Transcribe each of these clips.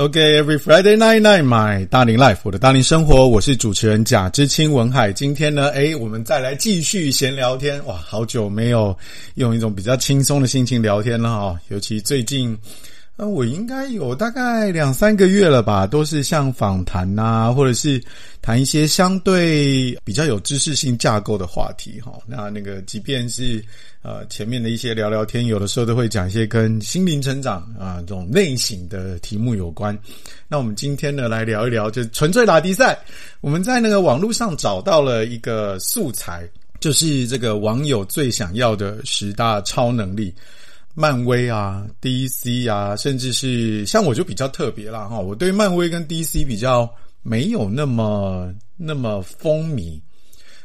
OK，Every、Friday night night my 大龄 life，我的大龄生活，我是主持人贾之清文海。今天呢，诶，我们再来继续闲聊天。哇，好久没有用一种比较轻松的心情聊天了哈，尤其最近。那我应该有大概两三个月了吧，都是像访谈啊，或者是谈一些相对比较有知识性架构的话题哈。那那个，即便是呃前面的一些聊聊天，有的时候都会讲一些跟心灵成长啊这种类型的题目有关。那我们今天呢，来聊一聊，就纯粹打比赛。我们在那个网络上找到了一个素材，就是这个网友最想要的十大超能力。漫威啊，DC 啊，甚至是像我就比较特别啦哈，我对漫威跟 DC 比较没有那么那么风靡，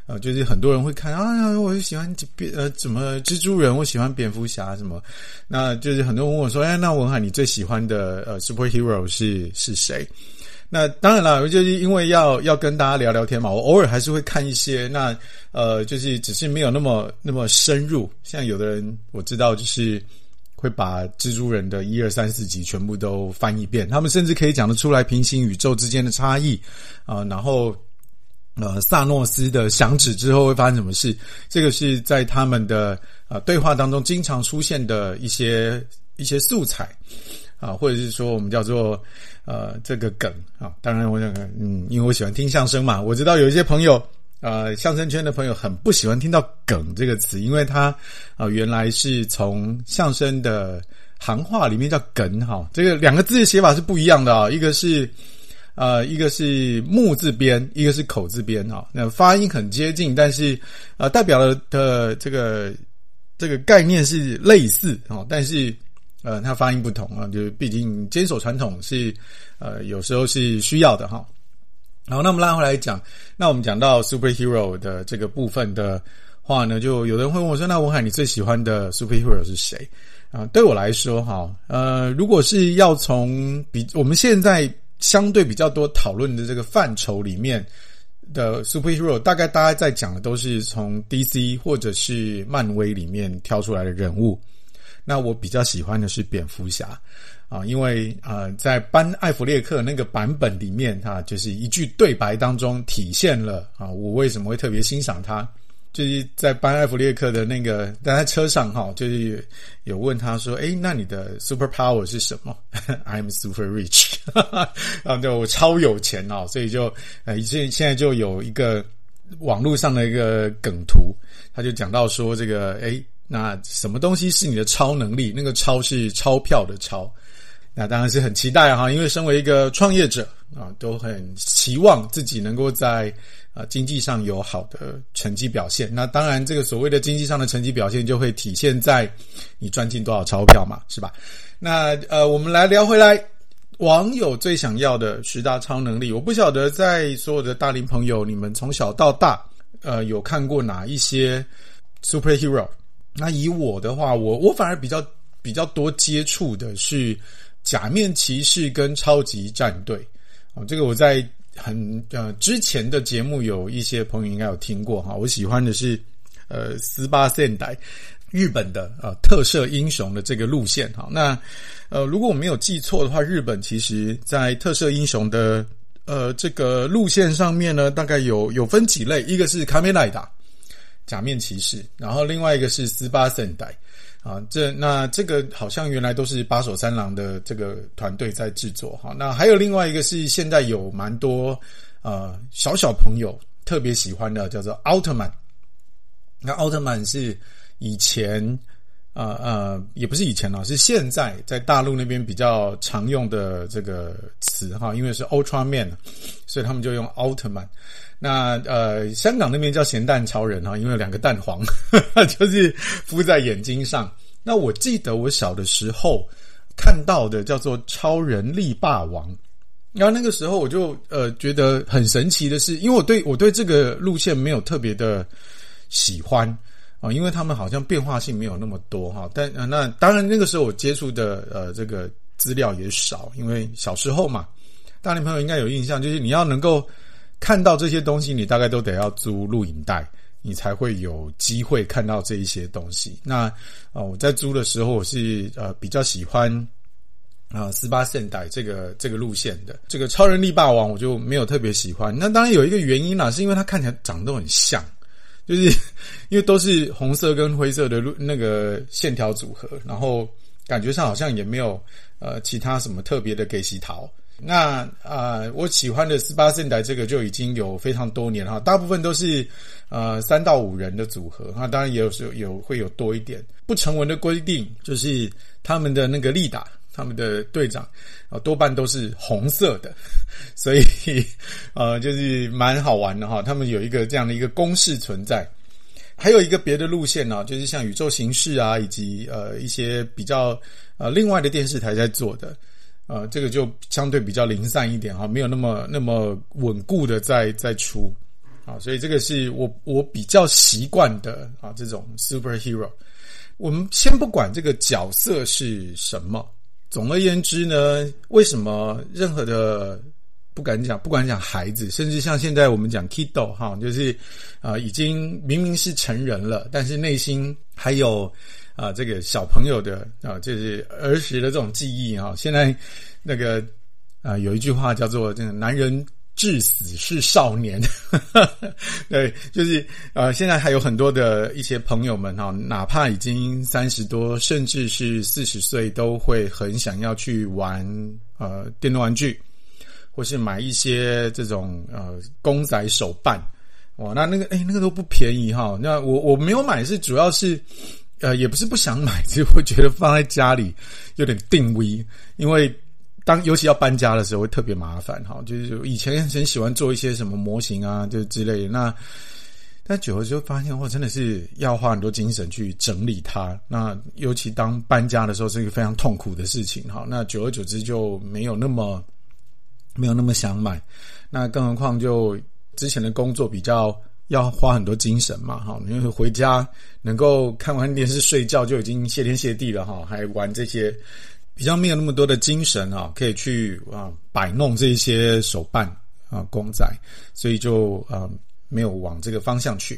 呃，就是很多人会看啊，我就喜欢蝙呃怎么蜘蛛人，我喜欢蝙蝠侠什么，那就是很多人问我说，哎，那文海你最喜欢的呃 superhero 是是谁？那当然了，就是因为要要跟大家聊聊天嘛，我偶尔还是会看一些，那呃，就是只是没有那么那么深入，像有的人我知道就是。会把蜘蛛人的一二三四集全部都翻一遍，他们甚至可以讲得出来平行宇宙之间的差异啊，然后呃萨诺斯的响指之后会发生什么事，这个是在他们的呃对话当中经常出现的一些一些素材啊，或者是说我们叫做呃这个梗啊，当然我想嗯，因为我喜欢听相声嘛，我知道有一些朋友。呃，相声圈的朋友很不喜欢听到“梗”这个词，因为它啊、原来是从相声的行话里面叫“梗”哈，这个两个字的写法是不一样的啊，一个是呃一个是木字边，一个是口字边哈，那发音很接近，但是呃代表了的这个这个概念是类似啊，但是呃它发音不同啊，就是毕竟坚守传统是呃有时候是需要的哈。好，那我们拉回来讲，那我们讲到 superhero 的这个部分的话呢，就有人会问我说：“那文海，你最喜欢的 superhero 是谁？”啊，对我来说，哈，呃，如果是要从比我们现在相对比较多讨论的这个范畴里面的 superhero，大概大家在讲的都是从 DC 或者是漫威里面挑出来的人物。那我比较喜欢的是蝙蝠侠。啊，因为呃，在班艾弗列克那个版本里面，哈，就是一句对白当中体现了啊，我为什么会特别欣赏他，就是在班艾弗列克的那个，在车上哈，就是有问他说，诶，那你的 super power 是什么？I'm super rich，啊，对，我超有钱哦，所以就呃，现现在就有一个网络上的一个梗图，他就讲到说这个，诶，那什么东西是你的超能力？那个钞是钞票的钞。那当然是很期待哈，因为身为一个创业者啊，都很期望自己能够在啊经济上有好的成绩表现。那当然，这个所谓的经济上的成绩表现，就会体现在你赚进多少钞票嘛，是吧？那呃，我们来聊回来，网友最想要的十大超能力。我不晓得在所有的大龄朋友，你们从小到大呃有看过哪一些 superhero？那以我的话，我我反而比较比较多接触的是。假面骑士跟超级战队，啊，这个我在很呃之前的节目有一些朋友应该有听过哈。我喜欢的是呃斯巴现代日本的呃特摄英雄的这个路线哈。那呃如果我没有记错的话，日本其实在特摄英雄的呃这个路线上面呢，大概有有分几类，一个是卡梅莱达假面骑士，然后另外一个是斯巴现代。啊，这那这个好像原来都是八手三郎的这个团队在制作哈。那还有另外一个是现在有蛮多呃小小朋友特别喜欢的，叫做奥特曼。那奥特曼是以前呃呃也不是以前了，是现在在大陆那边比较常用的这个词哈，因为是 Ultra Man，所以他们就用奥特曼。那呃，香港那边叫咸蛋超人哈，因为有两个蛋黄，就是敷在眼睛上。那我记得我小的时候看到的叫做超人力霸王，然后那个时候我就呃觉得很神奇的是，因为我对我对这个路线没有特别的喜欢啊，因为他们好像变化性没有那么多哈。但那当然那个时候我接触的呃这个资料也少，因为小时候嘛，大龄朋友应该有印象，就是你要能够。看到这些东西，你大概都得要租录影带，你才会有机会看到这一些东西。那啊，我在租的时候，我是呃比较喜欢啊，十八圣代这个这个路线的这个超人力霸王，我就没有特别喜欢。那当然有一个原因啦，是因为它看起来长得都很像，就是 因为都是红色跟灰色的路那个线条组合，然后感觉上好像也没有呃其他什么特别的给洗桃。那啊、呃，我喜欢的十八圣代这个就已经有非常多年了哈，大部分都是呃三到五人的组合哈，当然也有时候有会有多一点。不成文的规定就是他们的那个利达。他们的队长啊，多半都是红色的，所以 呃，就是蛮好玩的哈。他们有一个这样的一个公式存在，还有一个别的路线呢，就是像宇宙形式啊，以及呃一些比较呃另外的电视台在做的，呃，这个就相对比较零散一点哈，没有那么那么稳固的在在出啊，所以这个是我我比较习惯的啊这种 superhero。我们先不管这个角色是什么。总而言之呢，为什么任何的不敢讲，不管讲孩子，甚至像现在我们讲 kiddo 哈，就是啊、已经明明是成人了，但是内心还有啊、这个小朋友的啊、就是儿时的这种记忆哈。现在那个啊、有一句话叫做“这个男人”。至死是少年，对，就是呃，现在还有很多的一些朋友们哈，哪怕已经三十多，甚至是四十岁，都会很想要去玩呃电动玩具，或是买一些这种呃公仔手办，哇，那那个哎，那个都不便宜哈。那我我没有买是主要是呃，也不是不想买，只是会觉得放在家里有点定位，因为。当尤其要搬家的时候会特别麻烦哈，就是以前很喜欢做一些什么模型啊，就之类的。那但久了就发现，哇，真的是要花很多精神去整理它。那尤其当搬家的时候，是一个非常痛苦的事情哈。那久而久之就没有那么没有那么想买。那更何况就之前的工作比较要花很多精神嘛哈，因为回家能够看完电视睡觉就已经谢天谢地了哈，还玩这些。比较没有那么多的精神啊，可以去啊摆弄这些手办啊公仔，所以就啊没有往这个方向去。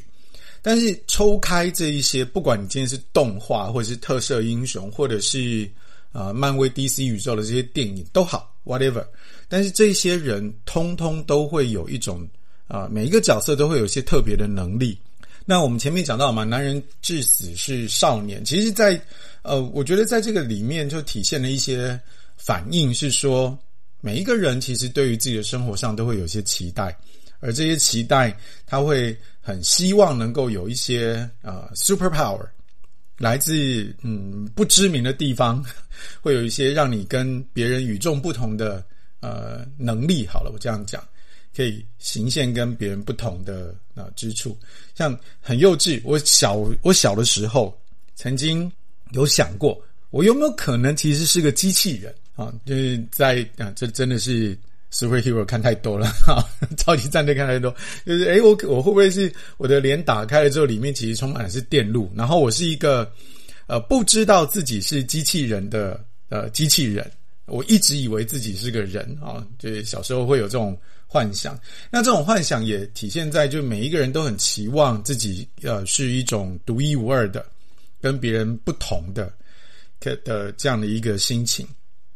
但是抽开这一些，不管你今天是动画，或者是特摄英雄，或者是啊漫威 DC 宇宙的这些电影都好，whatever。但是这些人通通都会有一种啊，每一个角色都会有一些特别的能力。那我们前面讲到嘛，男人至死是少年，其实，在呃，我觉得在这个里面就体现了一些反应，是说每一个人其实对于自己的生活上都会有一些期待，而这些期待他会很希望能够有一些呃 super power，来自嗯不知名的地方，会有一些让你跟别人与众不同的呃能力。好了，我这样讲可以形现跟别人不同的啊、之处，像很幼稚。我小我小的时候曾经。有想过，我有没有可能其实是个机器人啊？就是在啊，这真的是 superhero 看太多了 哈，超级战队看太多，就是诶，我我会不会是我的脸打开了之后，里面其实充满的是电路，然后我是一个呃不知道自己是机器人的呃机器人，我一直以为自己是个人啊，就是小时候会有这种幻想。那这种幻想也体现在，就每一个人都很期望自己呃是一种独一无二的。跟别人不同的，的这样的一个心情，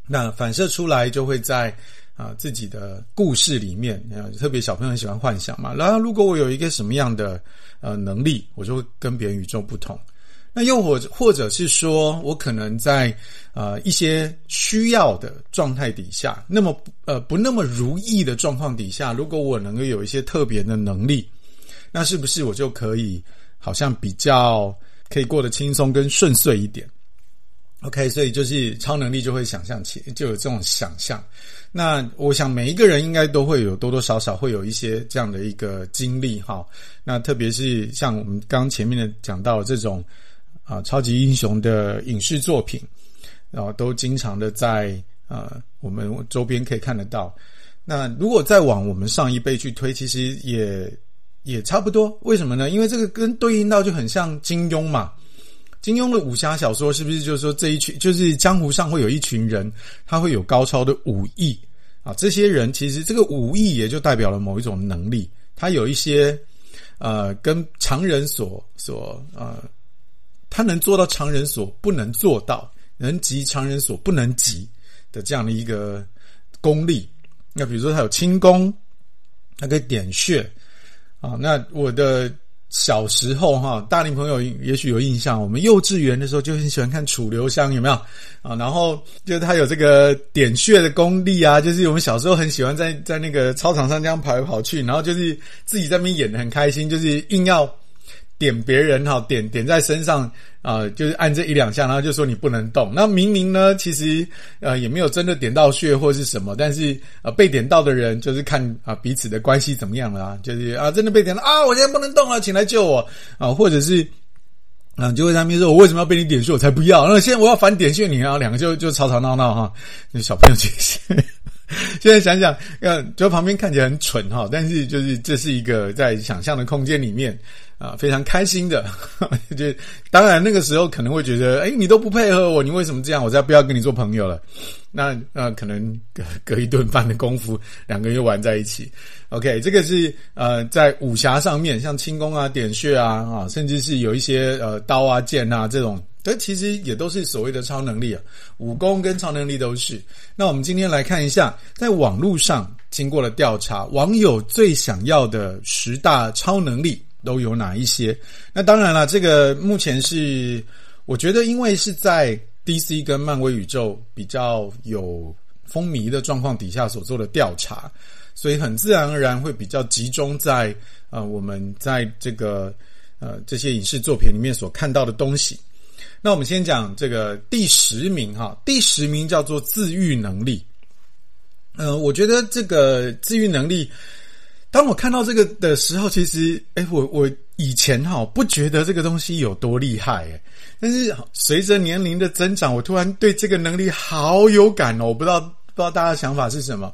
那反射出来就会在啊自己的故事里面啊，特别小朋友很喜欢幻想嘛。然后如果我有一个什么样的呃能力，我就会跟别人与众不同。那又或者或者是说我可能在呃一些需要的状态底下，那么呃不那么如意的状况底下，如果我能够有一些特别的能力，那是不是我就可以好像比较。可以过得轻松跟顺遂一点，OK，所以就是超能力就会想象起，就有这种想象。那我想每一个人应该都会有多多少少会有一些这样的一个经历哈。那特别是像我们刚前面的讲到这种啊超级英雄的影视作品，然后都经常的在啊我们周边可以看得到。那如果再往我们上一辈去推，其实也。也差不多，为什么呢？因为这个跟对应到就很像金庸嘛。金庸的武侠小说是不是就是说这一群就是江湖上会有一群人，他会有高超的武艺啊？这些人其实这个武艺也就代表了某一种能力，他有一些呃跟常人所所呃，他能做到常人所不能做到，能及常人所不能及的这样的一个功力。那比如说他有轻功，他可以点穴啊。那我的。小时候哈，大龄朋友也许有印象，我们幼稚园的时候就很喜欢看楚留香，有没有啊？然后就是他有这个点穴的功力啊，就是我们小时候很喜欢在在那个操场上这样跑来跑去，然后就是自己在那边演的很开心，就是硬要。点别人哈，点点在身上啊、就是按这一两下，然后就说你不能动。那明明呢，其实呃也没有真的点到穴或是什么，但是呃被点到的人就是看啊、彼此的关系怎么样了啊，就是啊真的被点了啊，我现在不能动了，请来救我啊，或者是啊、就会在那边说，我为什么要被你点穴？我才不要！那现在我要反点穴你啊，两个就就吵吵闹闹哈，那小朋友这些。现在想想，呃，就旁边看起来很蠢哈，但是就是这是一个在想象的空间里面啊，非常开心的。就当然那个时候可能会觉得，哎，你都不配合我，你为什么这样？我再不要跟你做朋友了。那那可能隔隔一顿饭的功夫，两个人又玩在一起。OK，这个是呃在武侠上面，像轻功啊、点穴啊啊，甚至是有一些呃刀啊、剑啊这种。这其实也都是所谓的超能力啊，武功跟超能力都是。那我们今天来看一下，在网络上经过了调查，网友最想要的十大超能力都有哪一些？那当然了，这个目前是我觉得，因为是在 DC 跟漫威宇宙比较有风靡的状况底下所做的调查，所以很自然而然会比较集中在呃我们在这个呃这些影视作品里面所看到的东西。那我们先讲这个第十名哈，第十名叫做自愈能力。呃，我觉得这个自愈能力，当我看到这个的时候，其实，诶，我我以前哈不觉得这个东西有多厉害诶，但是随着年龄的增长，我突然对这个能力好有感哦。我不知道不知道大家的想法是什么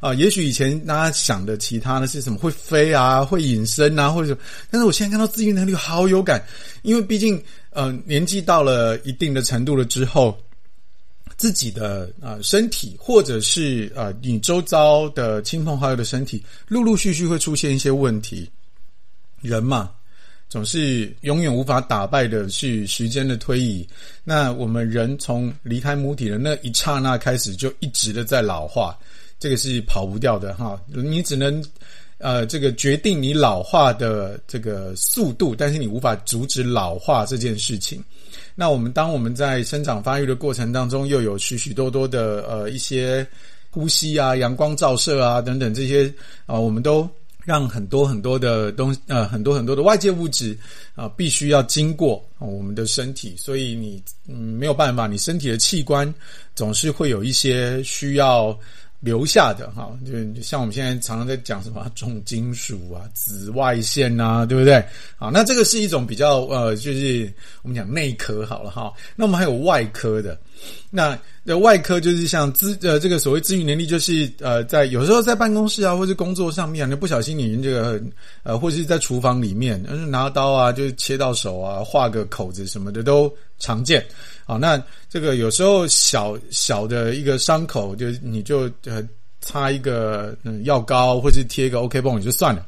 啊？也许以前大家想的其他的是什么会飞啊，会隐身啊，或者什么，但是我现在看到自愈能力好有感，因为毕竟。呃，年纪到了一定的程度了之后，自己的啊、身体，或者是啊、你周遭的亲朋好友的身体，陆陆续续会出现一些问题。人嘛，总是永远无法打败的是时间的推移。那我们人从离开母体的那一刹那开始，就一直的在老化，这个是跑不掉的哈。你只能。呃，这个决定你老化的这个速度，但是你无法阻止老化这件事情。那我们当我们在生长发育的过程当中，又有许许多多的呃一些呼吸啊、阳光照射啊等等这些啊、我们都让很多很多的东呃很多很多的外界物质啊、必须要经过、我们的身体，所以你嗯没有办法，你身体的器官总是会有一些需要。留下的哈，就像我们现在常常在讲什么重金属啊、紫外线啊，对不对？好，那这个是一种比较呃，就是我们讲内科好了哈。那我们还有外科的，那的外科就是像资呃这个所谓自愈能力，就是呃在有时候在办公室啊，或是工作上面，你不小心你这个呃，或者是在厨房里面，拿刀啊，就是切到手啊，划个口子什么的都常见。好，那这个有时候小小的一个伤口，就你就呃擦一个嗯药膏，或是贴一个 OK 绷你就算了。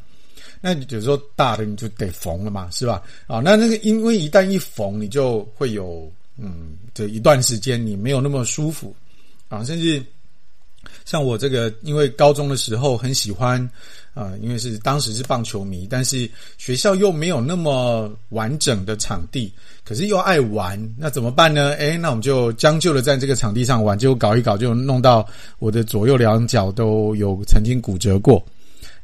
那有时候大的你就得缝了嘛，是吧？啊，那那个因为一旦一缝，你就会有嗯这一段时间你没有那么舒服啊，甚至像我这个，因为高中的时候很喜欢。啊，因为是当时是棒球迷，但是学校又没有那么完整的场地，可是又爱玩，那怎么办呢？诶，那我们就将就的在这个场地上玩，结果搞一搞就弄到我的左右两脚都有曾经骨折过。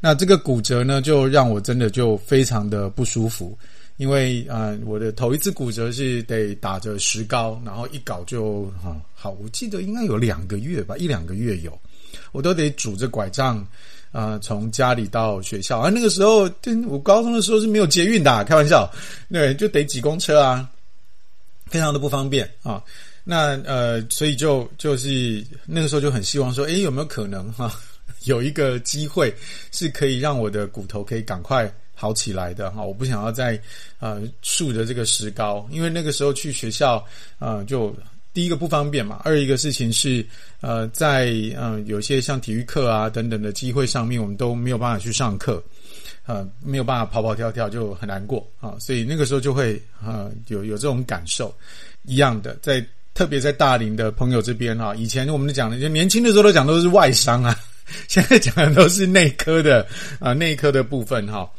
那这个骨折呢，就让我真的就非常的不舒服，因为啊、我的头一次骨折是得打着石膏，然后一搞就哈好，我记得应该有两个月吧，一两个月有，我都得拄着拐杖。啊、从家里到学校啊，那个时候，我高中的时候是没有捷运的，开玩笑，对，就得挤公车啊，非常的不方便啊。那呃，所以就就是那个时候就很希望说，诶，有没有可能哈、有一个机会是可以让我的骨头可以赶快好起来的哈、我不想要再呃竖着这个石膏，因为那个时候去学校、呃、就。第一个不方便嘛，二一个事情是，呃，在嗯、呃、有些像体育课啊等等的机会上面，我们都没有办法去上课，呃，没有办法跑跑跳跳就很难过啊，所以那个时候就会啊、呃、有有这种感受。一样的，在特别在大龄的朋友这边哈，以前我们讲的就年轻的时候都讲都是外伤啊，现在讲的都是内科的啊，内科的部分哈，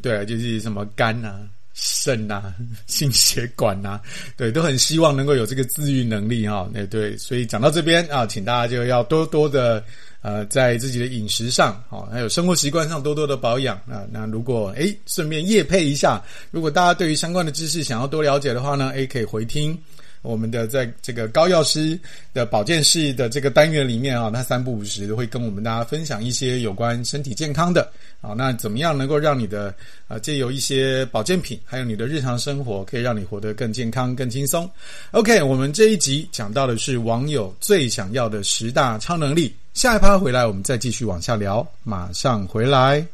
对啊，就是什么肝啊。肾啊，心血管啊，对，都很希望能够有这个自愈能力哈。那对，所以讲到这边啊，请大家就要多多的呃，在自己的饮食上，好，还有生活习惯上多多的保养啊。那如果诶，顺便业配一下，如果大家对于相关的知识想要多了解的话呢，诶，可以回听。我们的在这个高药师的保健室的这个单元里面啊，他三不五时会跟我们大家分享一些有关身体健康的啊，那怎么样能够让你的啊借由一些保健品，还有你的日常生活，可以让你活得更健康、更轻松。OK，我们这一集讲到的是网友最想要的十大超能力，下一趴回来我们再继续往下聊，马上回来。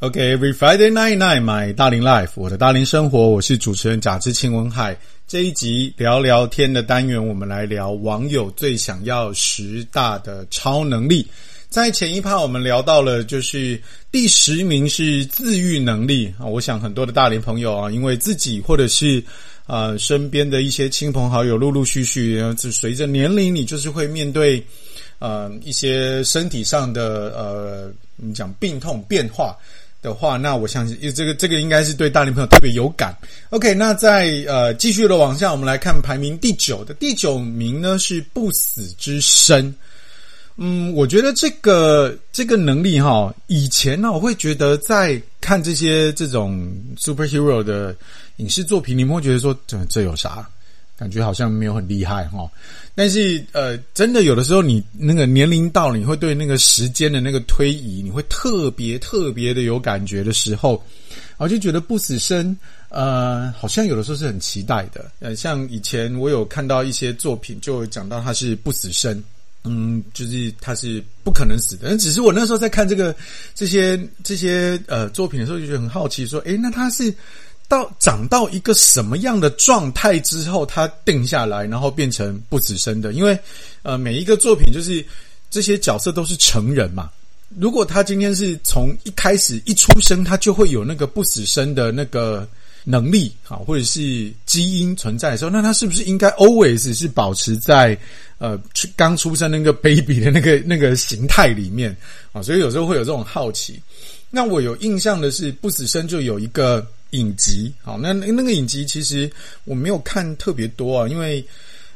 OK，Every Friday night night，my 大龄 life，我的大龄生活，我是主持人贾志清文海。这一集聊聊天的单元，我们来聊网友最想要十大的超能力。在前一趴，我们聊到了，就是第十名是自愈能力啊。我想很多的大龄朋友啊，因为自己或者是呃身边的一些亲朋好友，陆陆续续，就随着年龄，你就是会面对呃一些身体上的呃，你讲病痛变化。的话，那我相信，这个这个应该是对大龄朋友特别有感。OK，那在呃继续的往下，我们来看排名第九的第九名呢是不死之身。嗯，我觉得这个这个能力哈，以前呢我会觉得在看这些这种 superhero 的影视作品，你们会觉得说这这有啥？感觉好像没有很厉害哈。但是，呃，真的有的时候，你那个年龄到了，你会对那个时间的那个推移，你会特别特别的有感觉的时候，我就觉得不死身，呃，好像有的时候是很期待的。呃，像以前我有看到一些作品，就讲到他是不死身，嗯，就是他是不可能死的。只是我那时候在看这个这些这些呃作品的时候，就觉得很好奇，说，诶，那他是？到长到一个什么样的状态之后，他定下来，然后变成不死生的。因为，呃，每一个作品就是这些角色都是成人嘛。如果他今天是从一开始一出生，他就会有那个不死生的那个能力，啊，或者是基因存在的时候，那他是不是应该 always 是保持在呃刚出生那个 baby 的那个那个形态里面啊？所以有时候会有这种好奇。那我有印象的是，不死身就有一个。影集，好，那那个影集其实我没有看特别多啊，因为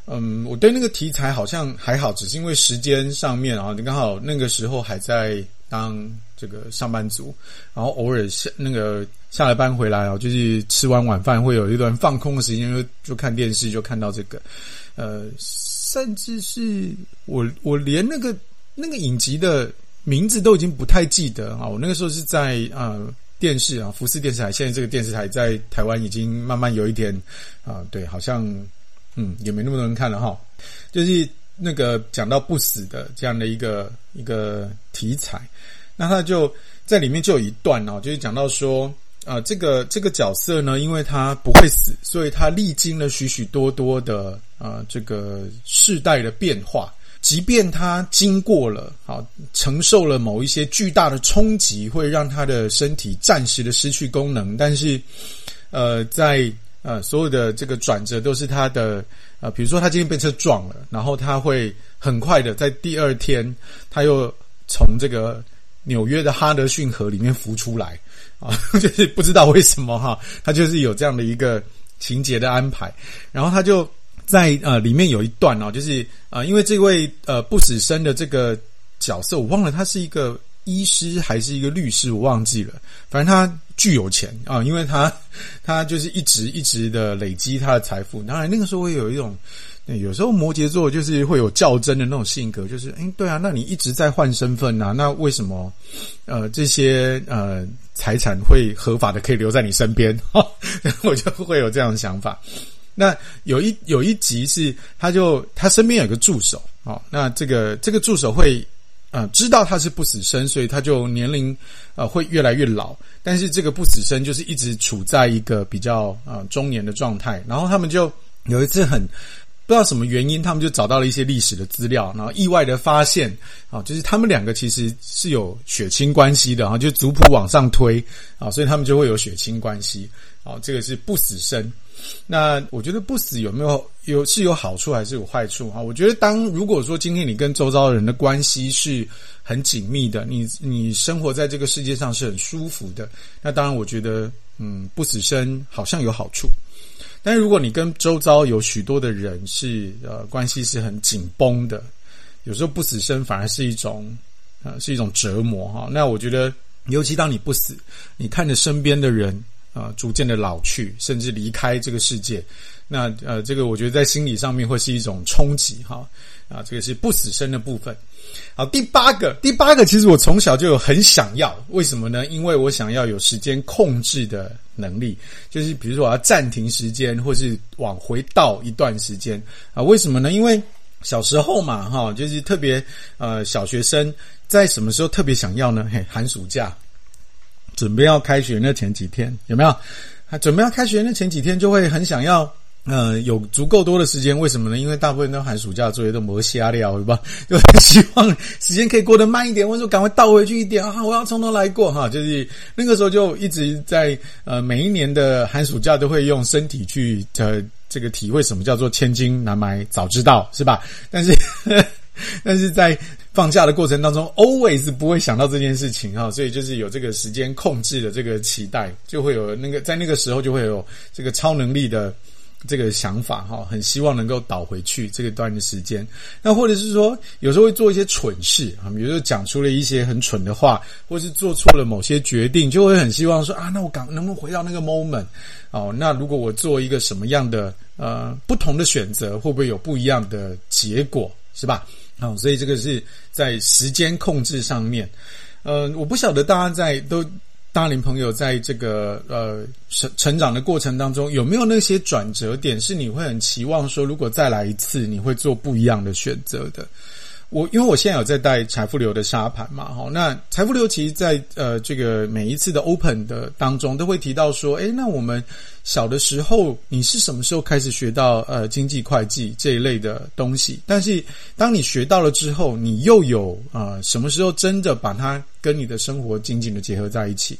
嗯，我对那个题材好像还好，只是因为时间上面啊，你刚好那个时候还在当这个上班族，然后偶尔下那个下了班回来啊，就是吃完晚饭会有一段放空的时间，就就看电视，就看到这个，呃，甚至是我我连那个那个影集的名字都已经不太记得啊，我那个时候是在呃。电视啊，福斯电视台，现在这个电视台在台湾已经慢慢有一点啊，对，好像嗯也没那么多人看了哈。就是那个讲到不死的这样的一个一个题材，那他就在里面就有一段哦，就是讲到说啊，这个这个角色呢，因为他不会死，所以他历经了许许多多的啊这个世代的变化。即便他经过了，好承受了某一些巨大的冲击，会让他的身体暂时的失去功能，但是，呃，在呃所有的这个转折都是他的，呃，比如说他今天被车撞了，然后他会很快的在第二天，他又从这个纽约的哈德逊河里面浮出来，啊，就是不知道为什么哈，他就是有这样的一个情节的安排，然后他就。在呃里面有一段哦，就是啊、呃，因为这位呃不死身的这个角色，我忘了他是一个医师还是一个律师，我忘记了。反正他巨有钱啊、因为他 他就是一直一直的累积他的财富。当然那个时候会有一种，有时候摩羯座就是会有较真的那种性格，就是诶对啊，那你一直在换身份啊，那为什么呃这些呃财产会合法的可以留在你身边？哈，我就会有这样的想法。那有一有一集是，他就他身边有个助手哦，那这个这个助手会呃知道他是不死身，所以他就年龄呃会越来越老，但是这个不死身就是一直处在一个比较呃中年的状态。然后他们就有一次很不知道什么原因，他们就找到了一些历史的资料，然后意外的发现啊，就是他们两个其实是有血亲关系的啊，就族谱往上推啊，所以他们就会有血亲关系啊。这个是不死生。那我觉得不死有没有有是有好处还是有坏处啊？我觉得当如果说今天你跟周遭人的关系是很紧密的，你你生活在这个世界上是很舒服的，那当然我觉得嗯不死生好像有好处。但是如果你跟周遭有许多的人是呃关系是很紧绷的，有时候不死生反而是一种呃是一种折磨哈。那我觉得尤其当你不死，你看着身边的人啊、逐渐的老去，甚至离开这个世界，那呃这个我觉得在心理上面会是一种冲击哈啊这个是不死生的部分。好，第八个，第八个，其实我从小就有很想要，为什么呢？因为我想要有时间控制的能力，就是比如说我要暂停时间，或是往回倒一段时间啊？为什么呢？因为小时候嘛，哈，就是特别呃，小学生在什么时候特别想要呢？嘿，寒暑假准备要开学那前几天，有没有？准备要开学那前几天就会很想要。呃，有足够多的时间，为什么呢？因为大部分都寒暑假作业都磨瞎了，对吧？就希望时间可以过得慢一点，或者说赶快倒回去一点啊！我要从头来过哈，就是那个时候就一直在呃，每一年的寒暑假都会用身体去呃这个体会什么叫做千金难买早知道，是吧？但是 但是在放假的过程当中，always 不会想到这件事情哈，所以就是有这个时间控制的这个期待，就会有那个在那个时候就会有这个超能力的。这个想法哈，很希望能够倒回去这个段的时间。那或者是说，有时候会做一些蠢事啊，比如说讲出了一些很蠢的话，或是做错了某些决定，就会很希望说啊，那我赶能不能回到那个 moment 哦？那如果我做一个什么样的呃不同的选择，会不会有不一样的结果？是吧？哦，所以这个是在时间控制上面。呃，我不晓得大家在都。大龄朋友在这个呃成成长的过程当中，有没有那些转折点，是你会很期望说，如果再来一次，你会做不一样的选择的？我因为我现在有在带财富流的沙盘嘛，哈，那财富流其实在呃这个每一次的 open 的当中都会提到说，诶，那我们小的时候你是什么时候开始学到呃经济会计这一类的东西？但是当你学到了之后，你又有啊、呃、什么时候真的把它跟你的生活紧紧的结合在一起？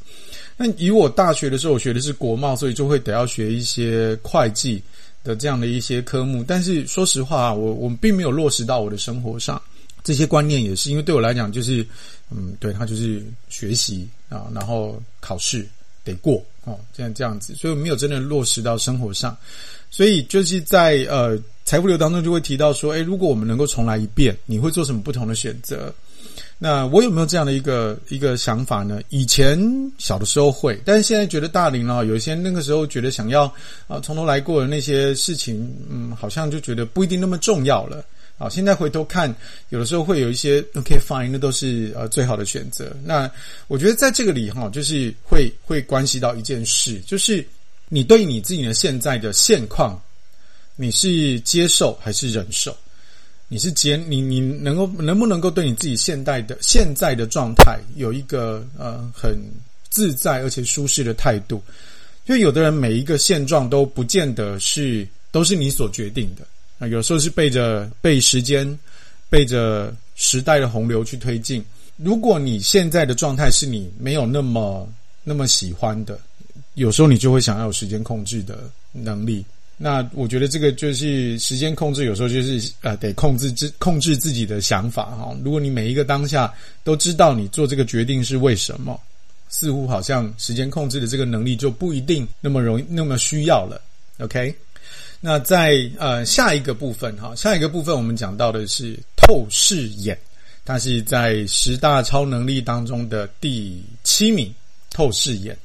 那以我大学的时候，我学的是国贸，所以就会得要学一些会计的这样的一些科目。但是说实话，我我并没有落实到我的生活上。这些观念也是因为对我来讲，就是，嗯，对，他就是学习啊，然后考试得过哦，这样这样子，所以我没有真的落实到生活上。所以就是在呃财富流当中就会提到说，诶，如果我们能够重来一遍，你会做什么不同的选择？那我有没有这样的一个一个想法呢？以前小的时候会，但是现在觉得大龄了，有一些那个时候觉得想要啊从头来过的那些事情，嗯，好像就觉得不一定那么重要了。好，现在回头看，有的时候会有一些 OK fine，那都是呃最好的选择。那我觉得在这个里哈，就是会会关系到一件事，就是你对你自己的现在的现况，你是接受还是忍受？你是接你你能够能不能够对你自己现在的现在的状态有一个呃很自在而且舒适的态度？因为有的人每一个现状都不见得是都是你所决定的。啊，有时候是背着被时间、背着时代的洪流去推进。如果你现在的状态是你没有那么那么喜欢的，有时候你就会想要有时间控制的能力。那我觉得这个就是时间控制，有时候就是呃得控制自控制自己的想法哈。如果你每一个当下都知道你做这个决定是为什么，似乎好像时间控制的这个能力就不一定那么容易那么需要了。OK。那在呃下一个部分哈，下一个部分我们讲到的是透视眼，它是在十大超能力当中的第七名。透视眼，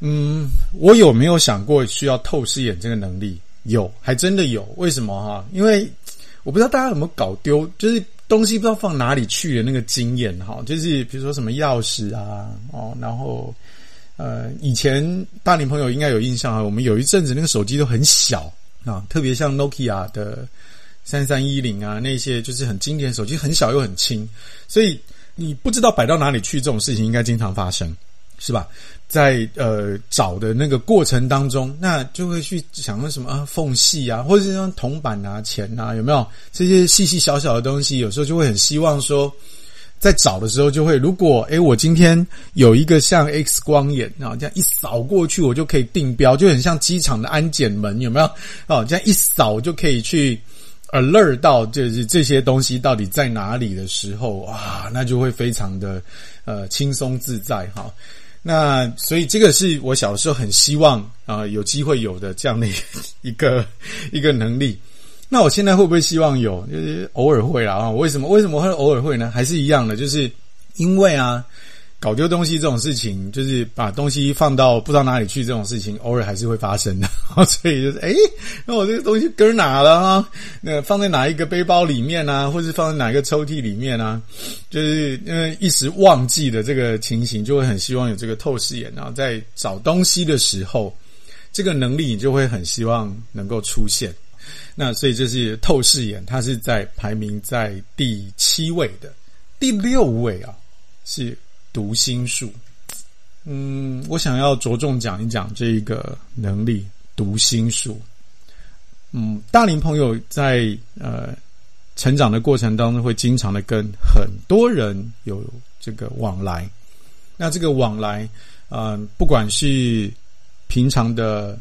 嗯，我有没有想过需要透视眼这个能力？有，还真的有。为什么哈？因为我不知道大家有没有搞丢，就是东西不知道放哪里去的那个经验哈，就是比如说什么钥匙啊，哦，然后。呃，以前大龄朋友应该有印象啊，我们有一阵子那个手机都很小啊，特别像 Nokia 的三三一零啊，那些就是很经典手机，很小又很轻，所以你不知道摆到哪里去，这种事情应该经常发生。是吧？在呃找的那个过程当中，那就会去想问什么啊缝隙啊，或者是像铜板啊、钱啊，有没有这些细细小小的东西？有时候就会很希望说，在找的时候就会，如果诶我今天有一个像 X 光眼啊，这样一扫过去，我就可以定标，就很像机场的安检门，有没有？哦，这样一扫就可以去 alert 到就是这些东西到底在哪里的时候，哇，那就会非常的呃轻松自在哈。那所以这个是我小时候很希望啊、有机会有的这样的一个一个能力。那我现在会不会希望有？就是偶尔会啦啊。为什么？为什么会偶尔会呢？还是一样的，就是因为啊。搞丢东西这种事情，就是把东西放到不知道哪里去这种事情，偶尔还是会发生的。所以就是，诶，那我这个东西搁哪了啊？那放在哪一个背包里面啊，或是放在哪一个抽屉里面啊？就是因为一时忘记的这个情形，就会很希望有这个透视眼，然后在找东西的时候，这个能力你就会很希望能够出现。那所以这是透视眼，它是在排名在第七位的，第六位啊是。读心术，嗯，我想要着重讲一讲这一个能力——读心术。嗯，大龄朋友在呃成长的过程当中，会经常的跟很多人有这个往来。那这个往来，嗯、呃，不管是平常的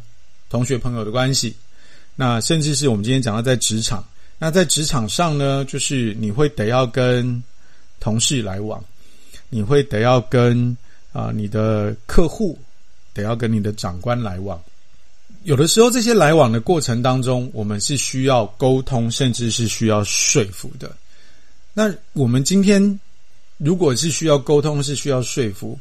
同学朋友的关系，那甚至是我们今天讲到在职场，那在职场上呢，就是你会得要跟同事来往。你会得要跟啊、你的客户，得要跟你的长官来往。有的时候，这些来往的过程当中，我们是需要沟通，甚至是需要说服的。那我们今天如果是需要沟通，是需要说服，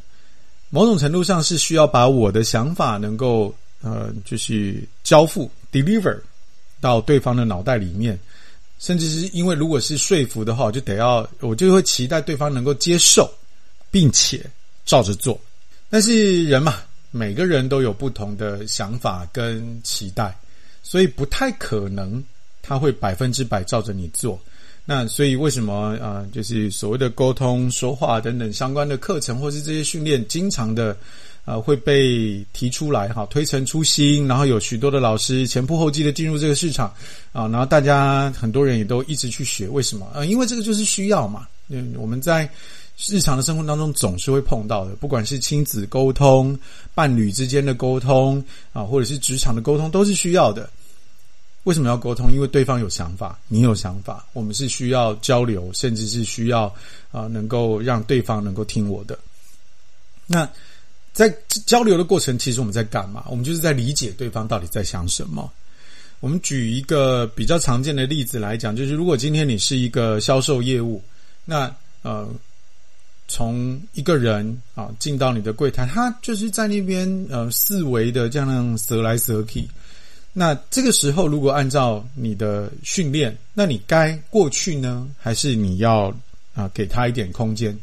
某种程度上是需要把我的想法能够呃，就是交付 deliver 到对方的脑袋里面，甚至是因为如果是说服的话，我就得要我就会期待对方能够接受。并且照着做，但是人嘛，每个人都有不同的想法跟期待，所以不太可能他会百分之百照着你做。那所以为什么啊、就是所谓的沟通、说话等等相关的课程，或是这些训练，经常的、呃、会被提出来哈，推陈出新，然后有许多的老师前仆后继的进入这个市场啊，然后大家很多人也都一直去学，为什么、呃？因为这个就是需要嘛。嗯，我们在。日常的生活当中总是会碰到的，不管是亲子沟通、伴侣之间的沟通啊，或者是职场的沟通，都是需要的。为什么要沟通？因为对方有想法，你有想法，我们是需要交流，甚至是需要啊，能够让对方能够听我的。那在交流的过程，其实我们在干嘛？我们就是在理解对方到底在想什么。我们举一个比较常见的例子来讲，就是如果今天你是一个销售业务，那呃。从一个人啊进到你的柜台，他就是在那边呃四围的这样折来折去。那这个时候，如果按照你的训练，那你该过去呢，还是你要啊给他一点空间？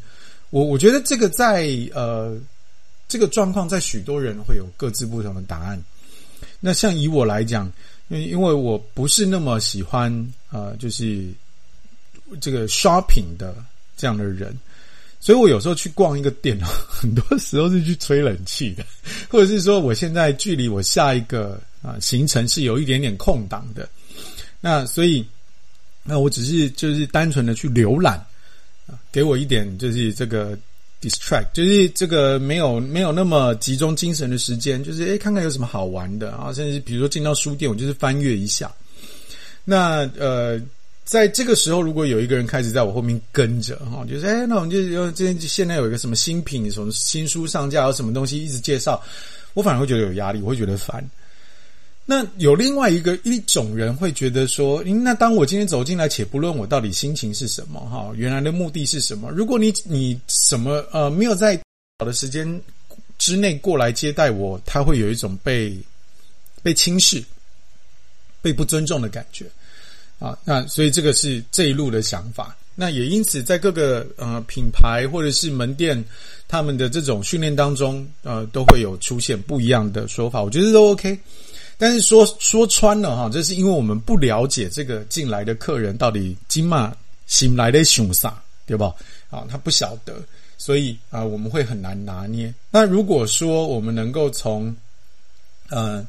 我我觉得这个在呃这个状况，在许多人会有各自不同的答案。那像以我来讲，因为因为我不是那么喜欢呃就是这个 shopping 的这样的人。所以我有时候去逛一个店，很多时候是去吹冷气的，或者是说我现在距离我下一个啊行程是有一点点空档的。那所以，那我只是就是单纯的去浏览，啊，给我一点就是这个 distract，就是这个没有没有那么集中精神的时间，就是诶看看有什么好玩的啊，甚至比如说进到书店，我就是翻阅一下。那呃。在这个时候，如果有一个人开始在我后面跟着哈，就是哎，那我们就有这现在有一个什么新品，什么新书上架，有什么东西一直介绍，我反而会觉得有压力，我会觉得烦。那有另外一个一种人会觉得说，那当我今天走进来，且不论我到底心情是什么哈，原来的目的是什么？如果你你什么呃没有在好的时间之内过来接待我，他会有一种被被轻视、被不尊重的感觉。啊，那所以这个是这一路的想法。那也因此，在各个呃品牌或者是门店，他们的这种训练当中，呃，都会有出现不一样的说法。我觉得都 OK。但是说说穿了哈，这是因为我们不了解这个进来的客人到底今嘛新来的凶啥，对吧？啊，他不晓得。所以啊、我们会很难拿捏。那如果说我们能够从呃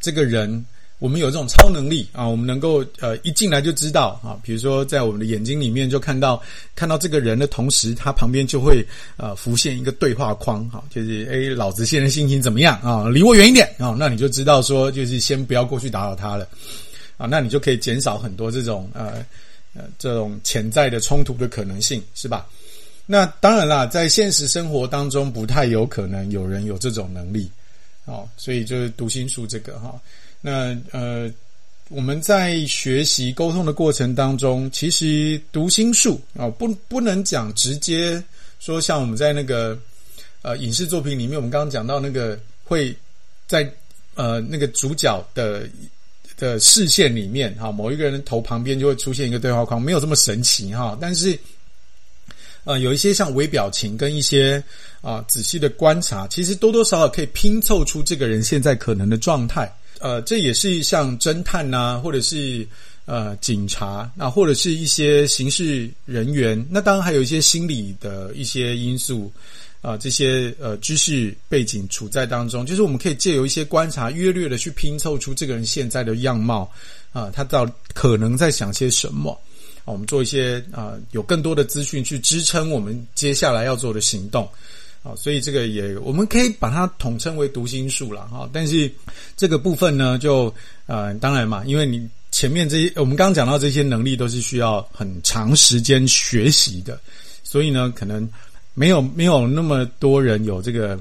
这个人。我们有这种超能力啊，我们能够呃一进来就知道啊，比如说在我们的眼睛里面就看到看到这个人的同时，他旁边就会呃浮现一个对话框哈，就是诶，老子现在心情怎么样啊？离我远一点啊，那你就知道说就是先不要过去打扰他了啊，那你就可以减少很多这种呃呃这种潜在的冲突的可能性，是吧？那当然啦，在现实生活当中不太有可能有人有这种能力哦，所以就是读心术这个哈。那呃，我们在学习沟通的过程当中，其实读心术啊，不不能讲直接说，像我们在那个呃影视作品里面，我们刚刚讲到那个会在呃那个主角的的视线里面哈，某一个人的头旁边就会出现一个对话框，没有这么神奇哈，但是呃有一些像微表情跟一些啊仔细的观察，其实多多少少可以拼凑出这个人现在可能的状态。呃，这也是像侦探呐、啊，或者是呃警察，那或者是一些刑事人员，那当然还有一些心理的一些因素啊、这些呃知识背景处在当中，就是我们可以借由一些观察，约略的去拼凑出这个人现在的样貌啊、他到可能在想些什么，我们做一些啊、有更多的资讯去支撑我们接下来要做的行动。啊，所以这个也我们可以把它统称为读心术了哈。但是这个部分呢，就呃，当然嘛，因为你前面这些我们刚刚讲到这些能力都是需要很长时间学习的，所以呢，可能没有没有那么多人有这个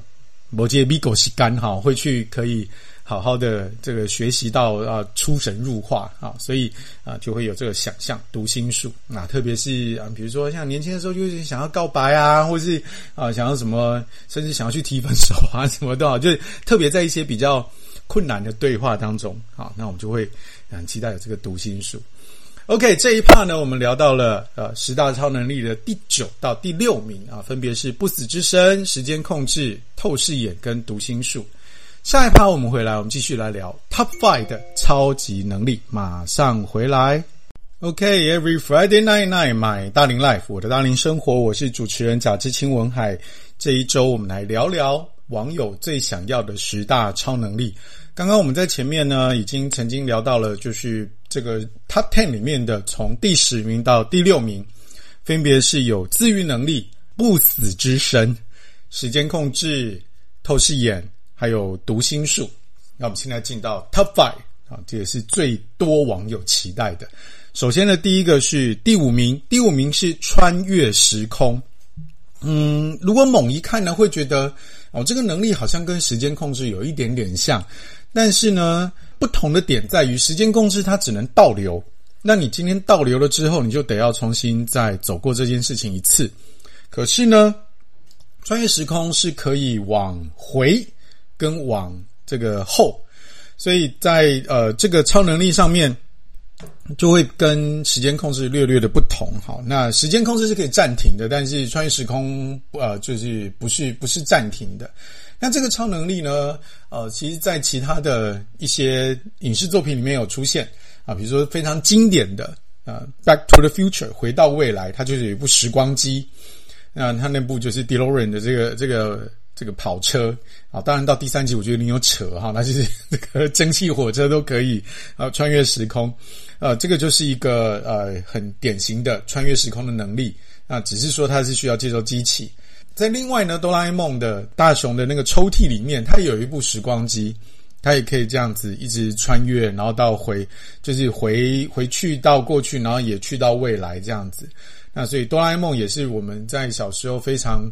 摩羯比狗西干哈，会去可以。好好的这个学习到啊出神入化啊，所以啊就会有这个想象读心术啊，特别是啊比如说像年轻的时候就是想要告白啊，或是啊想要什么，甚至想要去提分手啊什么的啊，就是特别在一些比较困难的对话当中啊，那我们就会很期待有这个读心术。OK，这一 part 呢，我们聊到了呃十大超能力的第九到第六名啊，分别是不死之身、时间控制、透视眼跟读心术。下一趴我们回来，我们继续来聊 Top Five 的超级能力。马上回来。OK，Every、Friday night night，my 大龄 life，我的大龄生活，我是主持人贾志清文海。这一周我们来聊聊网友最想要的十大超能力。刚刚我们在前面呢，已经曾经聊到了，就是这个 Top Ten 里面的从第十名到第六名，分别是有自愈能力、不死之身、时间控制、透视眼。还有读心术，那我们现在进到 Top Five 啊，这也是最多网友期待的。首先呢，第一个是第五名，第五名是穿越时空。嗯，如果猛一看呢，会觉得哦，这个能力好像跟时间控制有一点点像，但是呢，不同的点在于时间控制它只能倒流，那你今天倒流了之后，你就得要重新再走过这件事情一次。可是呢，穿越时空是可以往回。跟往这个后，所以在呃这个超能力上面，就会跟时间控制略略的不同。好，那时间控制是可以暂停的，但是穿越时空呃就是不是不是暂停的。那这个超能力呢，呃，其实在其他的一些影视作品里面有出现啊，比如说非常经典的啊，《Back to the Future》回到未来，它就是有一部时光机。那它那部就是 DeLorean 的这个这个。这个跑车啊，当然到第三集我觉得你有扯哈，那就是 这个蒸汽火车都可以啊穿越时空，呃，这个就是一个呃很典型的穿越时空的能力啊，只是说它是需要借助机器。在另外呢，哆啦 A 梦的大雄的那个抽屉里面，它有一部时光机，它也可以这样子一直穿越，然后到回就是回回去到过去，然后也去到未来这样子。那所以哆啦 A 梦也是我们在小时候非常。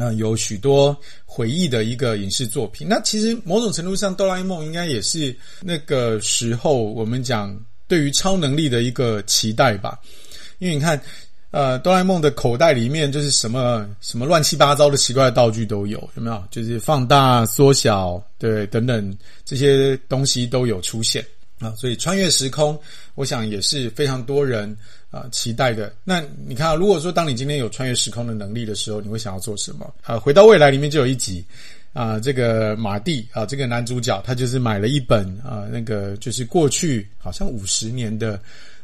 那有许多回忆的一个影视作品。那其实某种程度上，哆啦 A 梦应该也是那个时候我们讲对于超能力的一个期待吧。因为你看，呃，哆啦 A 梦的口袋里面就是什么什么乱七八糟的奇怪的道具都有，有没有？就是放大、缩小，对，等等这些东西都有出现啊。所以穿越时空，我想也是非常多人。啊，期待的。那你看，如果说当你今天有穿越时空的能力的时候，你会想要做什么？啊，回到未来里面就有一集啊，这个马蒂啊，这个男主角他就是买了一本啊，那个就是过去好像五十年的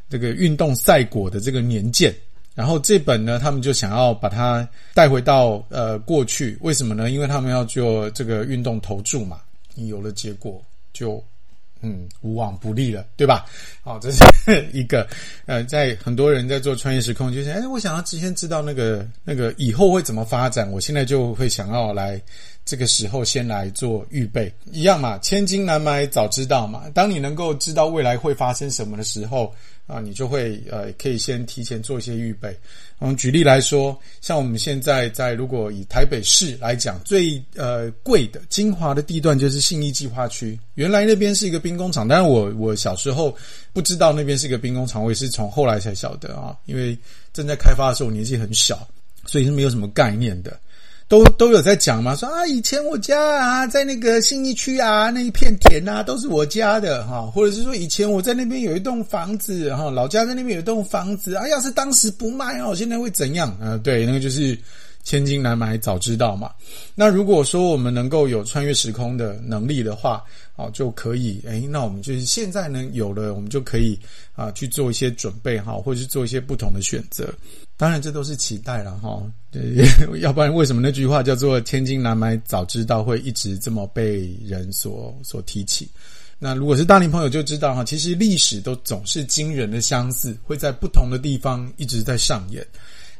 这个运动赛果的这个年鉴然后这本呢，他们就想要把它带回到呃过去，为什么呢？因为他们要做这个运动投注嘛，你有了结果就嗯无往不利了，对吧？好，这是 一个呃，在很多人在做穿越时空，就是哎，我想要提前知道那个那个以后会怎么发展，我现在就会想要来这个时候先来做预备，一样嘛，千金难买早知道嘛。当你能够知道未来会发生什么的时候。啊，你就会呃，可以先提前做一些预备。我嗯，举例来说，像我们现在在如果以台北市来讲，最呃贵的精华的地段就是信义计划区。原来那边是一个兵工厂，但是我我小时候不知道那边是一个兵工厂，我也是从后来才晓得啊，因为正在开发的时候年纪很小，所以是没有什么概念的。都都有在讲嘛，说啊，以前我家啊，在那个信义区啊，那一片田啊，都是我家的哈，或者是说以前我在那边有一栋房子哈，老家在那边有一栋房子啊，要是当时不卖哦，现在会怎样啊？对，那个就是千金难买早知道嘛。那如果说我们能够有穿越时空的能力的话，哦，就可以诶，那我们就是现在呢有了，我们就可以啊去做一些准备哈，或者是做一些不同的选择。当然，这都是期待了哈。要不然为什么那句话叫做“千金难买早知道”会一直这么被人所所提起？那如果是大龄朋友就知道哈，其实历史都总是惊人的相似，会在不同的地方一直在上演。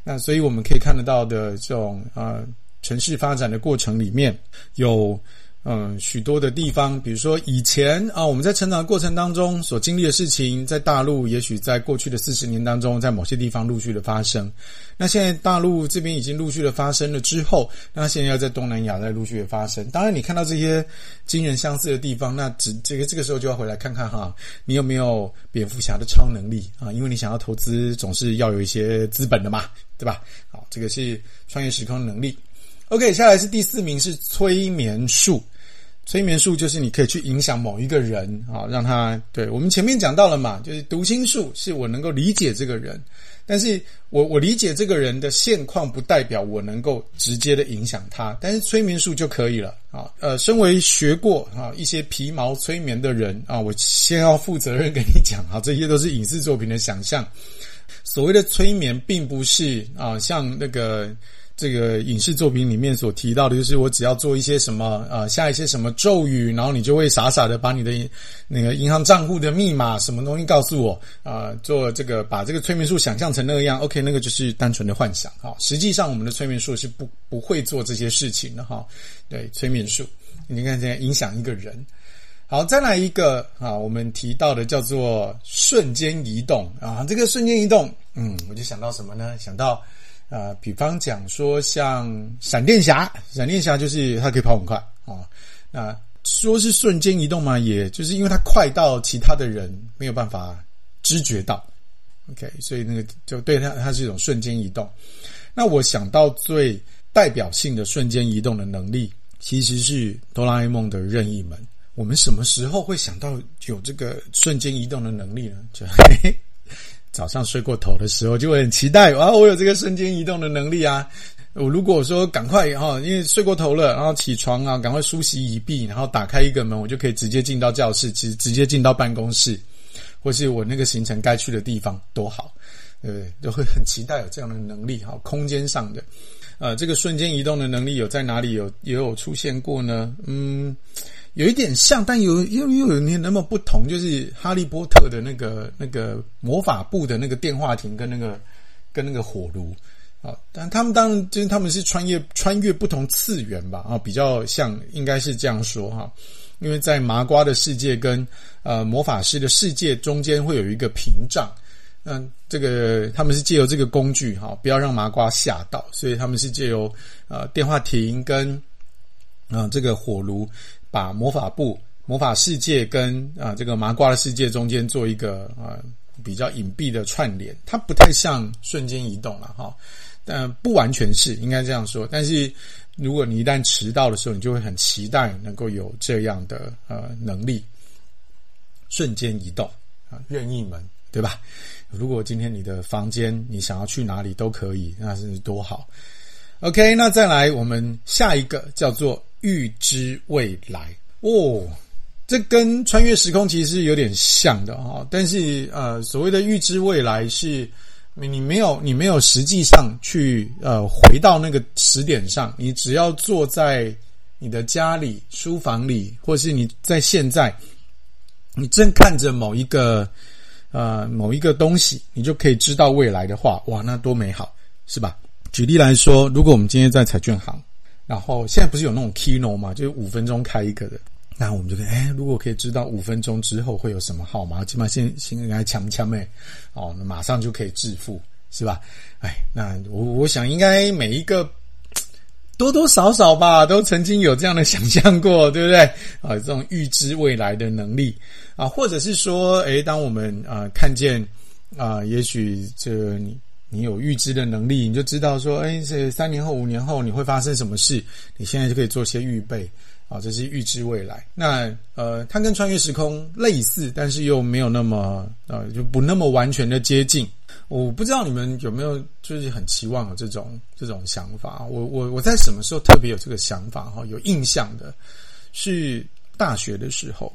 那所以我们可以看得到的这种呃城市发展的过程里面有。嗯，许多的地方，比如说以前啊，我们在成长的过程当中所经历的事情，在大陆也许在过去的四十年当中，在某些地方陆续的发生。那现在大陆这边已经陆续的发生了之后，那现在要在东南亚再陆续的发生。当然，你看到这些惊人相似的地方，那只这个这个时候就要回来看看哈，你有没有蝙蝠侠的超能力啊？因为你想要投资，总是要有一些资本的嘛，对吧？好，这个是穿越时空能力。OK，下来是第四名是催眠术。催眠术就是你可以去影响某一个人啊，让他对我们前面讲到了嘛，就是读心术是我能够理解这个人，但是我我理解这个人的现况不代表我能够直接的影响他，但是催眠术就可以了啊。呃，身为学过啊一些皮毛催眠的人啊，我先要负责任跟你讲啊，这些都是影视作品的想象。所谓的催眠，并不是啊像那个。这个影视作品里面所提到的，就是我只要做一些什么，呃，下一些什么咒语，然后你就会傻傻的把你的那个银行账户的密码什么东西告诉我，啊、做这个把这个催眠术想象成那个样，OK，那个就是单纯的幻想，哈，实际上我们的催眠术是不不会做这些事情的，哈，对，催眠术，你看现在影响一个人，好，再来一个啊，我们提到的叫做瞬间移动啊，这个瞬间移动，嗯，我就想到什么呢？想到。啊、呃，比方讲说像闪电侠，闪电侠就是它可以跑很快啊。那说是瞬间移动嘛，也就是因为它快到其他的人没有办法知觉到。OK，所以那个就对它，它是一种瞬间移动。那我想到最代表性的瞬间移动的能力，其实是哆啦 A 梦的任意门。我们什么时候会想到有这个瞬间移动的能力呢？就嘿嘿。早上睡过头的时候，就会很期待啊！我有这个瞬间移动的能力啊！我如果说赶快哈，因为睡过头了，然后起床啊，赶快梳洗一毕，然后打开一个门，我就可以直接进到教室，直直接进到办公室，或是我那个行程该去的地方，多好，对不对？都会很期待有这样的能力哈。空间上的，呃，这个瞬间移动的能力有在哪里有也有出现过呢？嗯。有一点像，但有又又有点那么不同，就是哈利波特的那个那个魔法部的那个电话亭跟那个跟那个火炉啊，但他们当然就是他们是穿越穿越不同次元吧啊，比较像应该是这样说哈，因为在麻瓜的世界跟呃魔法师的世界中间会有一个屏障，嗯，这个他们是借由这个工具哈，不要让麻瓜吓到，所以他们是借由呃电话亭跟啊这个火炉。把魔法部、魔法世界跟啊这个麻瓜的世界中间做一个啊比较隐蔽的串联，它不太像瞬间移动了哈，但不完全是应该这样说。但是如果你一旦迟到的时候，你就会很期待能够有这样的呃能力，瞬间移动啊，任意门对吧？如果今天你的房间你想要去哪里都可以，那是多好。OK，那再来我们下一个叫做。预知未来哦，这跟穿越时空其实是有点像的哈，但是呃，所谓的预知未来是你没有你没有实际上去呃回到那个时点上，你只要坐在你的家里书房里，或是你在现在，你正看着某一个呃某一个东西，你就可以知道未来的话，哇，那多美好，是吧？举例来说，如果我们今天在彩券行，然后现在不是有那种 Keno 嘛，就是五分钟开一个的。那我们就可以，哎，如果可以知道五分钟之后会有什么号码，起码先先来抢抢呗，哦，那马上就可以致富，是吧？哎，那我我想应该每一个多多少少吧，都曾经有这样的想象过，对不对？啊，这种预知未来的能力啊，或者是说，哎，当我们啊看见啊，也许这你你有预知的能力，你就知道说，哎，这三年后、五年后你会发生什么事，你现在就可以做些预备。啊，这是预知未来。那呃，它跟穿越时空类似，但是又没有那么呃，就不那么完全的接近。我不知道你们有没有就是很期望有这种这种想法。我我我在什么时候特别有这个想法哈？有印象的是大学的时候。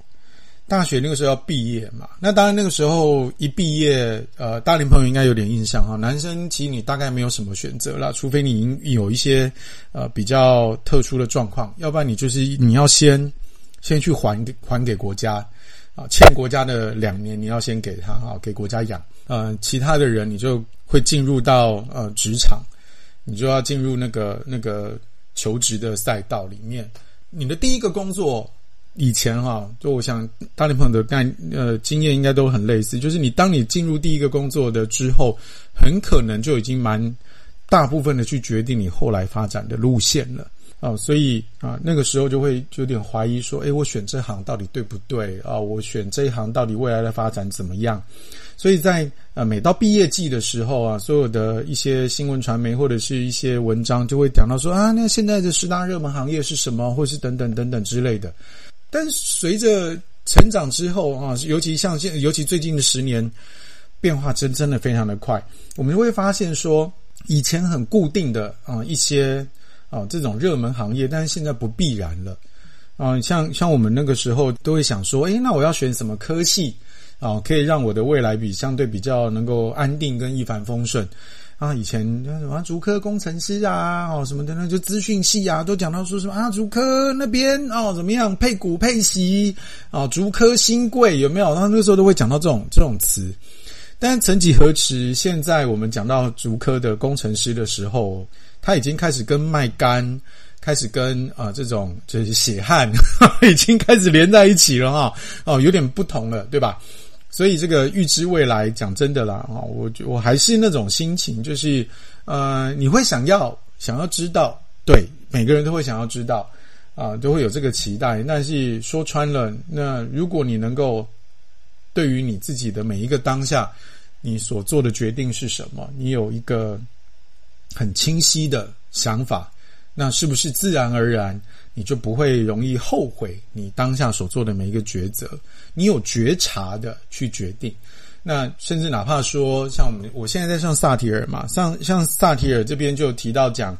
大学那个时候要毕业嘛，那当然那个时候一毕业，呃，大龄朋友应该有点印象哈。男生其实你大概没有什么选择了，除非你有一些呃比较特殊的状况，要不然你就是你要先先去还给还给国家啊，欠国家的两年你要先给他哈，给国家养。呃，其他的人你就会进入到呃职场，你就要进入那个那个求职的赛道里面，你的第一个工作。以前哈，就我想大龄朋友的概呃经验应该都很类似，就是你当你进入第一个工作的之后，很可能就已经蛮大部分的去决定你后来发展的路线了啊，所以啊那个时候就会就有点怀疑说，诶，我选这行到底对不对啊？我选这一行到底未来的发展怎么样？所以在呃每到毕业季的时候啊，所有的一些新闻传媒或者是一些文章就会讲到说啊，那现在的十大热门行业是什么，或是等等等等之类的。但随着成长之后啊，尤其像现，尤其最近的十年，变化真真的非常的快。我们会发现说，以前很固定的啊一些啊这种热门行业，但是现在不必然了啊。像像我们那个时候都会想说，诶，那我要选什么科系啊，可以让我的未来比相对比较能够安定跟一帆风顺。啊，以前叫什么竹科工程师啊，哦什么的，那就资讯系啊，都讲到说什么啊，竹科那边哦怎么样配股配息啊，竹科新贵有没有？他那个时候都会讲到这种这种词。但曾几何时，现在我们讲到竹科的工程师的时候，他已经开始跟卖肝，开始跟啊、这种就是血汗，已经开始连在一起了哈。哦，有点不同了，对吧？所以这个预知未来，讲真的啦，啊，我我还是那种心情，就是呃，你会想要想要知道，对，每个人都会想要知道，啊，都会有这个期待。但是说穿了，那如果你能够对于你自己的每一个当下，你所做的决定是什么，你有一个很清晰的想法，那是不是自然而然？你就不会容易后悔你当下所做的每一个抉择，你有觉察的去决定。那甚至哪怕说，像我们我现在在上萨提尔嘛，像像萨提尔这边就提到讲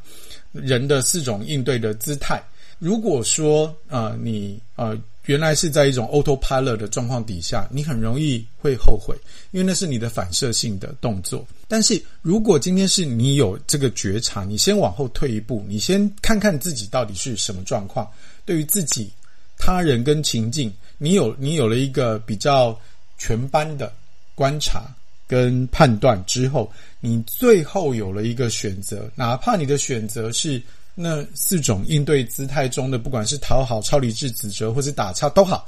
人的四种应对的姿态。如果说啊、你啊。原来是在一种 autopilot 的状况底下，你很容易会后悔，因为那是你的反射性的动作。但是如果今天是你有这个觉察，你先往后退一步，你先看看自己到底是什么状况，对于自己、他人跟情境，你有你有了一个比较全班的观察跟判断之后，你最后有了一个选择，哪怕你的选择是。那四种应对姿态中的，不管是讨好、超理智、指责，或是打岔都好，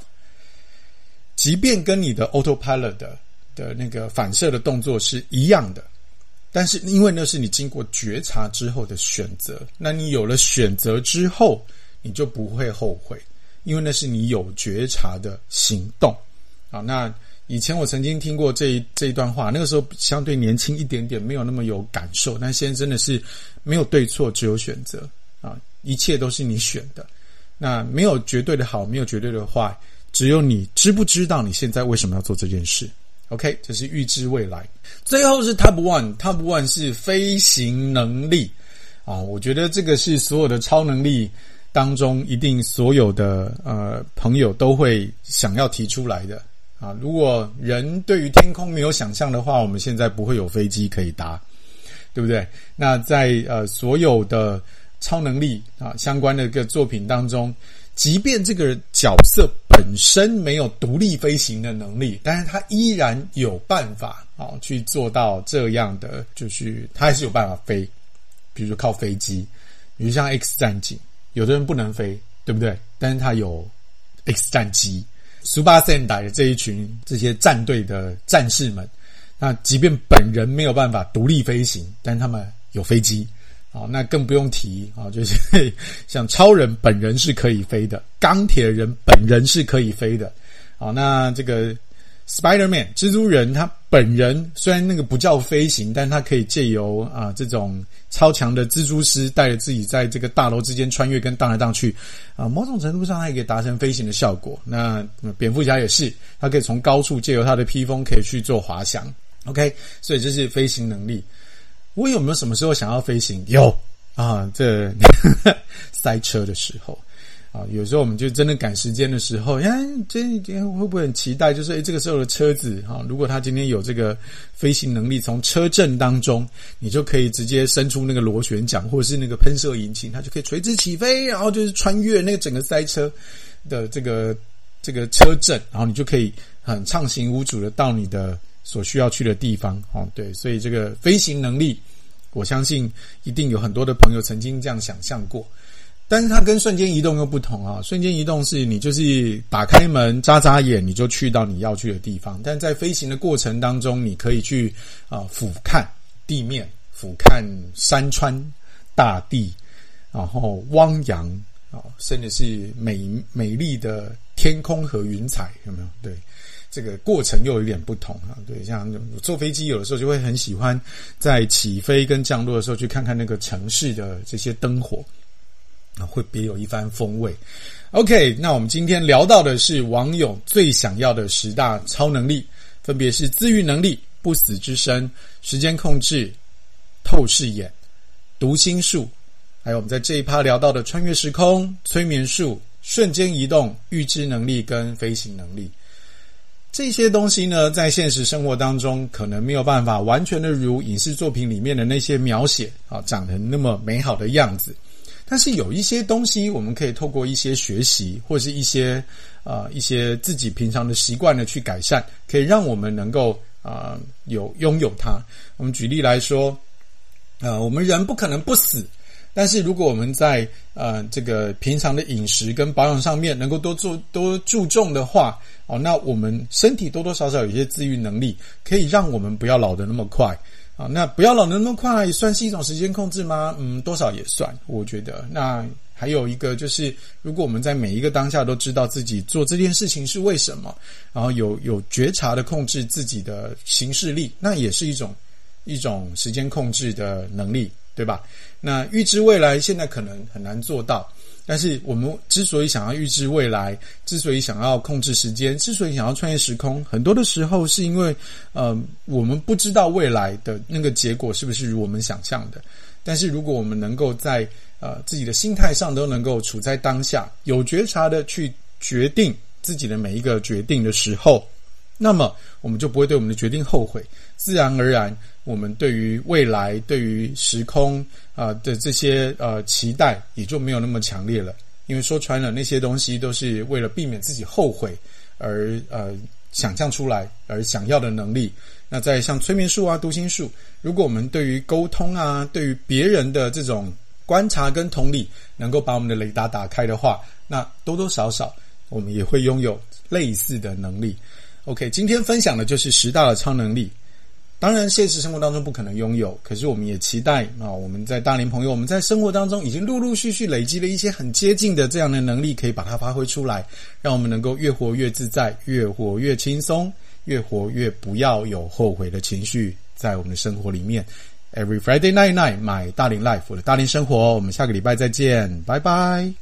即便跟你的 autopilot 的的那个反射的动作是一样的，但是因为那是你经过觉察之后的选择，那你有了选择之后，你就不会后悔，因为那是你有觉察的行动啊。那以前我曾经听过这一这一段话，那个时候相对年轻一点点，没有那么有感受，但现在真的是没有对错，只有选择。啊，一切都是你选的，那没有绝对的好，没有绝对的坏，只有你知不知道你现在为什么要做这件事？OK，这是预知未来。最后是 Top One，Top One 是飞行能力啊，我觉得这个是所有的超能力当中，一定所有的呃朋友都会想要提出来的啊。如果人对于天空没有想象的话，我们现在不会有飞机可以搭，对不对？那在呃所有的超能力啊相关的一个作品当中，即便这个角色本身没有独立飞行的能力，但是他依然有办法啊去做到这样的，就是他还是有办法飞，比如说靠飞机，比如像 X 战警，有的人不能飞，对不对？但是他有 X 战机，Super Sentai 的这一群这些战队的战士们，那即便本人没有办法独立飞行，但他们有飞机。啊，那更不用提啊，就是 像超人本人是可以飞的，钢铁人本人是可以飞的。啊，那这个 Spider-Man 蜘蛛人他本人虽然那个不叫飞行，但他可以借由啊这种超强的蜘蛛丝带着自己在这个大楼之间穿越跟荡来荡去，啊，某种程度上他也可以达成飞行的效果。那蝙蝠侠也是，他可以从高处借由他的披风可以去做滑翔。OK，所以这是飞行能力。我有没有什么时候想要飞行？有啊，这呵 呵塞车的时候啊，有时候我们就真的赶时间的时候，哎，这会不会很期待？就是哎，这个时候的车子哈，如果他今天有这个飞行能力，从车阵当中，你就可以直接伸出那个螺旋桨或者是那个喷射引擎，它就可以垂直起飞，然后就是穿越那个整个塞车的这个这个车阵，然后你就可以很畅行无阻的到你的。所需要去的地方，哦，对，所以这个飞行能力，我相信一定有很多的朋友曾经这样想象过，但是它跟瞬间移动又不同啊。瞬间移动是你就是打开门，眨眨眼，你就去到你要去的地方，但在飞行的过程当中，你可以去啊俯瞰地面，俯瞰山川大地，然后汪洋啊，甚至是美美丽的天空和云彩，有没有？对。这个过程又有点不同啊，对，像坐飞机有的时候就会很喜欢在起飞跟降落的时候去看看那个城市的这些灯火啊，会别有一番风味。OK，那我们今天聊到的是网友最想要的十大超能力，分别是自愈能力、不死之身、时间控制、透视眼、读心术，还有我们在这一趴聊到的穿越时空、催眠术、瞬间移动、预知能力跟飞行能力。这些东西呢，在现实生活当中可能没有办法完全的如影视作品里面的那些描写啊，长成那么美好的样子。但是有一些东西，我们可以透过一些学习，或是一些啊一些自己平常的习惯的去改善，可以让我们能够啊有拥有它。我们举例来说，呃，我们人不可能不死。但是如果我们在呃这个平常的饮食跟保养上面能够多做多注重的话，哦，那我们身体多多少少有一些自愈能力，可以让我们不要老得那么快啊。那不要老得那么快，算是一种时间控制吗？嗯，多少也算，我觉得。那还有一个就是，如果我们在每一个当下都知道自己做这件事情是为什么，然后有有觉察的控制自己的行事力，那也是一种一种时间控制的能力。对吧？那预知未来现在可能很难做到，但是我们之所以想要预知未来，之所以想要控制时间，之所以想要穿越时空，很多的时候是因为，呃，我们不知道未来的那个结果是不是如我们想象的。但是如果我们能够在呃自己的心态上都能够处在当下，有觉察的去决定自己的每一个决定的时候，那么我们就不会对我们的决定后悔，自然而然。我们对于未来、对于时空啊、的这些呃期待，也就没有那么强烈了。因为说穿了，那些东西都是为了避免自己后悔而呃想象出来而想要的能力。那在像催眠术啊、读心术，如果我们对于沟通啊、对于别人的这种观察跟同理，能够把我们的雷达打开的话，那多多少少我们也会拥有类似的能力。OK，今天分享的就是十大的超能力。当然，现实生活当中不可能拥有，可是我们也期待啊！我们在大龄朋友，我们在生活当中已经陆陆续续累积了一些很接近的这样的能力，可以把它发挥出来，让我们能够越活越自在，越活越轻松，越活越不要有后悔的情绪在我们的生活里面。Every Friday night night，my 大龄 life，我的大龄生活，我们下个礼拜再见，拜拜。